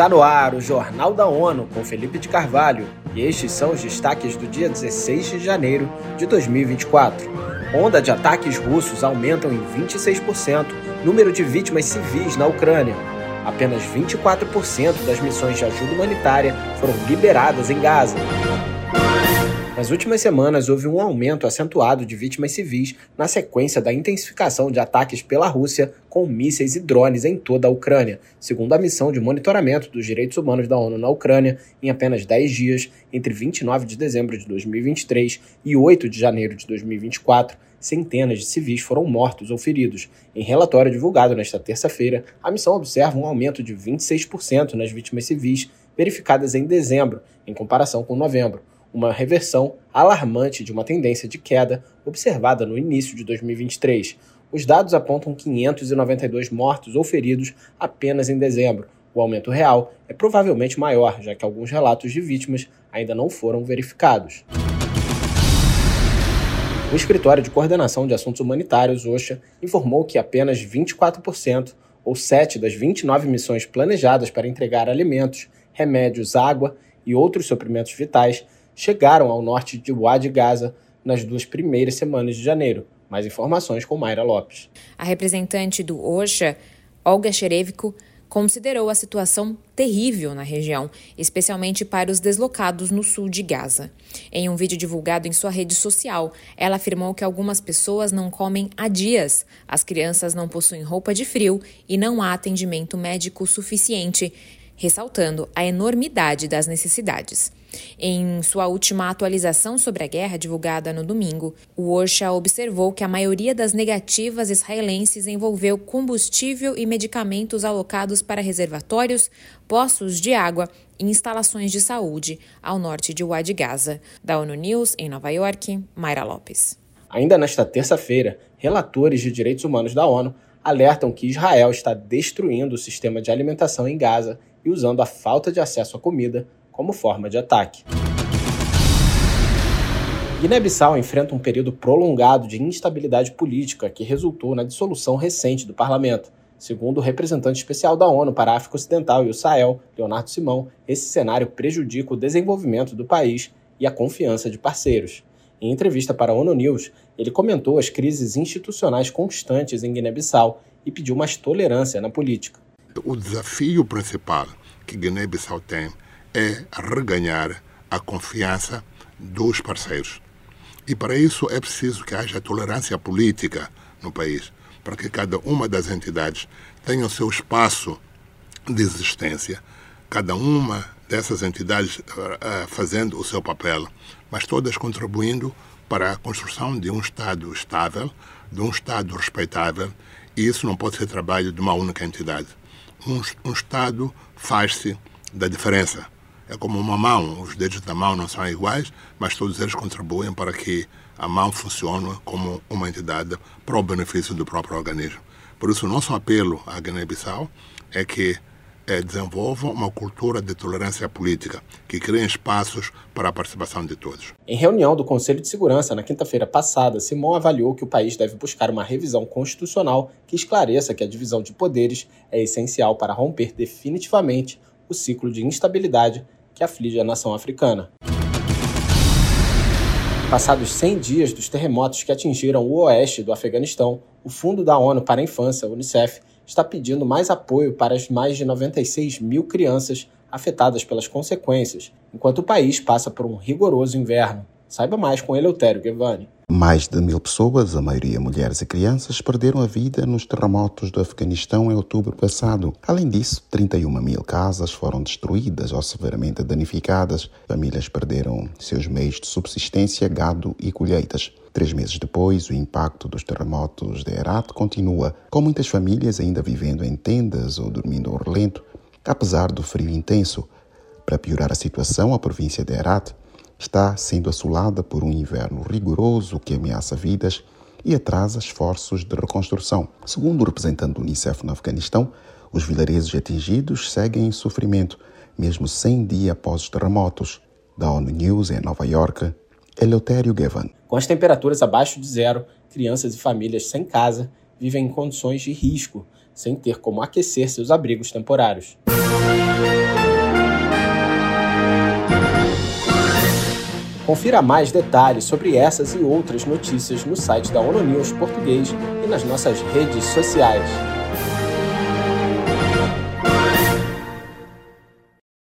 Está no ar o Jornal da ONU com Felipe de Carvalho e estes são os destaques do dia 16 de janeiro de 2024. Onda de ataques russos aumentam em 26% número de vítimas civis na Ucrânia. Apenas 24% das missões de ajuda humanitária foram liberadas em Gaza. Nas últimas semanas, houve um aumento acentuado de vítimas civis na sequência da intensificação de ataques pela Rússia com mísseis e drones em toda a Ucrânia, segundo a missão de monitoramento dos direitos humanos da ONU na Ucrânia, em apenas 10 dias, entre 29 de dezembro de 2023 e 8 de janeiro de 2024. Centenas de civis foram mortos ou feridos. Em relatório divulgado nesta terça-feira, a missão observa um aumento de 26% nas vítimas civis verificadas em dezembro, em comparação com novembro uma reversão alarmante de uma tendência de queda observada no início de 2023. Os dados apontam 592 mortos ou feridos apenas em dezembro. O aumento real é provavelmente maior, já que alguns relatos de vítimas ainda não foram verificados. O Escritório de Coordenação de Assuntos Humanitários, OSHA, informou que apenas 24%, ou 7 das 29 missões planejadas para entregar alimentos, remédios, água e outros suprimentos vitais chegaram ao norte de Wadi Gaza nas duas primeiras semanas de janeiro. Mais informações com Mayra Lopes. A representante do OSHA, Olga Xerevko, considerou a situação terrível na região, especialmente para os deslocados no sul de Gaza. Em um vídeo divulgado em sua rede social, ela afirmou que algumas pessoas não comem há dias, as crianças não possuem roupa de frio e não há atendimento médico suficiente, ressaltando a enormidade das necessidades. Em sua última atualização sobre a guerra, divulgada no domingo, o OSHA observou que a maioria das negativas israelenses envolveu combustível e medicamentos alocados para reservatórios, poços de água e instalações de saúde ao norte de Wadi Gaza. Da ONU News, em Nova York, Mayra Lopes. Ainda nesta terça-feira, relatores de direitos humanos da ONU alertam que Israel está destruindo o sistema de alimentação em Gaza e usando a falta de acesso à comida como forma de ataque. Guiné-Bissau enfrenta um período prolongado de instabilidade política que resultou na dissolução recente do parlamento. Segundo o representante especial da ONU para a África Ocidental e o Sahel, Leonardo Simão, esse cenário prejudica o desenvolvimento do país e a confiança de parceiros. Em entrevista para a ONU News, ele comentou as crises institucionais constantes em Guiné-Bissau e pediu mais tolerância na política. O desafio principal que Guiné-Bissau tem é reganhar a confiança dos parceiros. E para isso é preciso que haja tolerância política no país, para que cada uma das entidades tenha o seu espaço de existência, cada uma dessas entidades uh, fazendo o seu papel, mas todas contribuindo para a construção de um Estado estável, de um Estado respeitável, e isso não pode ser trabalho de uma única entidade um, um Estado faz-se da diferença. É como uma mão, os dedos da mão não são iguais, mas todos eles contribuem para que a mão funcione como uma entidade para o benefício do próprio organismo. Por isso, o nosso apelo à Guiné-Bissau é que é, desenvolvam uma cultura de tolerância política, que criem espaços para a participação de todos. Em reunião do Conselho de Segurança na quinta-feira passada, Simon avaliou que o país deve buscar uma revisão constitucional que esclareça que a divisão de poderes é essencial para romper definitivamente o ciclo de instabilidade que aflige a nação africana. Passados 100 dias dos terremotos que atingiram o oeste do Afeganistão, o Fundo da ONU para a Infância, UNICEF, está pedindo mais apoio para as mais de 96 mil crianças afetadas pelas consequências, enquanto o país passa por um rigoroso inverno. Saiba mais com Eleutério Guevani. Mais de mil pessoas, a maioria mulheres e crianças, perderam a vida nos terremotos do Afeganistão em outubro passado. Além disso, 31 mil casas foram destruídas ou severamente danificadas. Famílias perderam seus meios de subsistência, gado e colheitas. Três meses depois, o impacto dos terremotos de Herat continua, com muitas famílias ainda vivendo em tendas ou dormindo ao relento, apesar do frio intenso. Para piorar a situação, a província de Herat está sendo assolada por um inverno rigoroso que ameaça vidas e atrasa esforços de reconstrução. Segundo o representante do Unicef no Afeganistão, os vilarejos atingidos seguem em sofrimento, mesmo 100 dias após os terremotos. Da ONU News em Nova York, Eleutério Gavan. Com as temperaturas abaixo de zero, crianças e famílias sem casa vivem em condições de risco, sem ter como aquecer seus abrigos temporários. Confira mais detalhes sobre essas e outras notícias no site da ONU News Português e nas nossas redes sociais.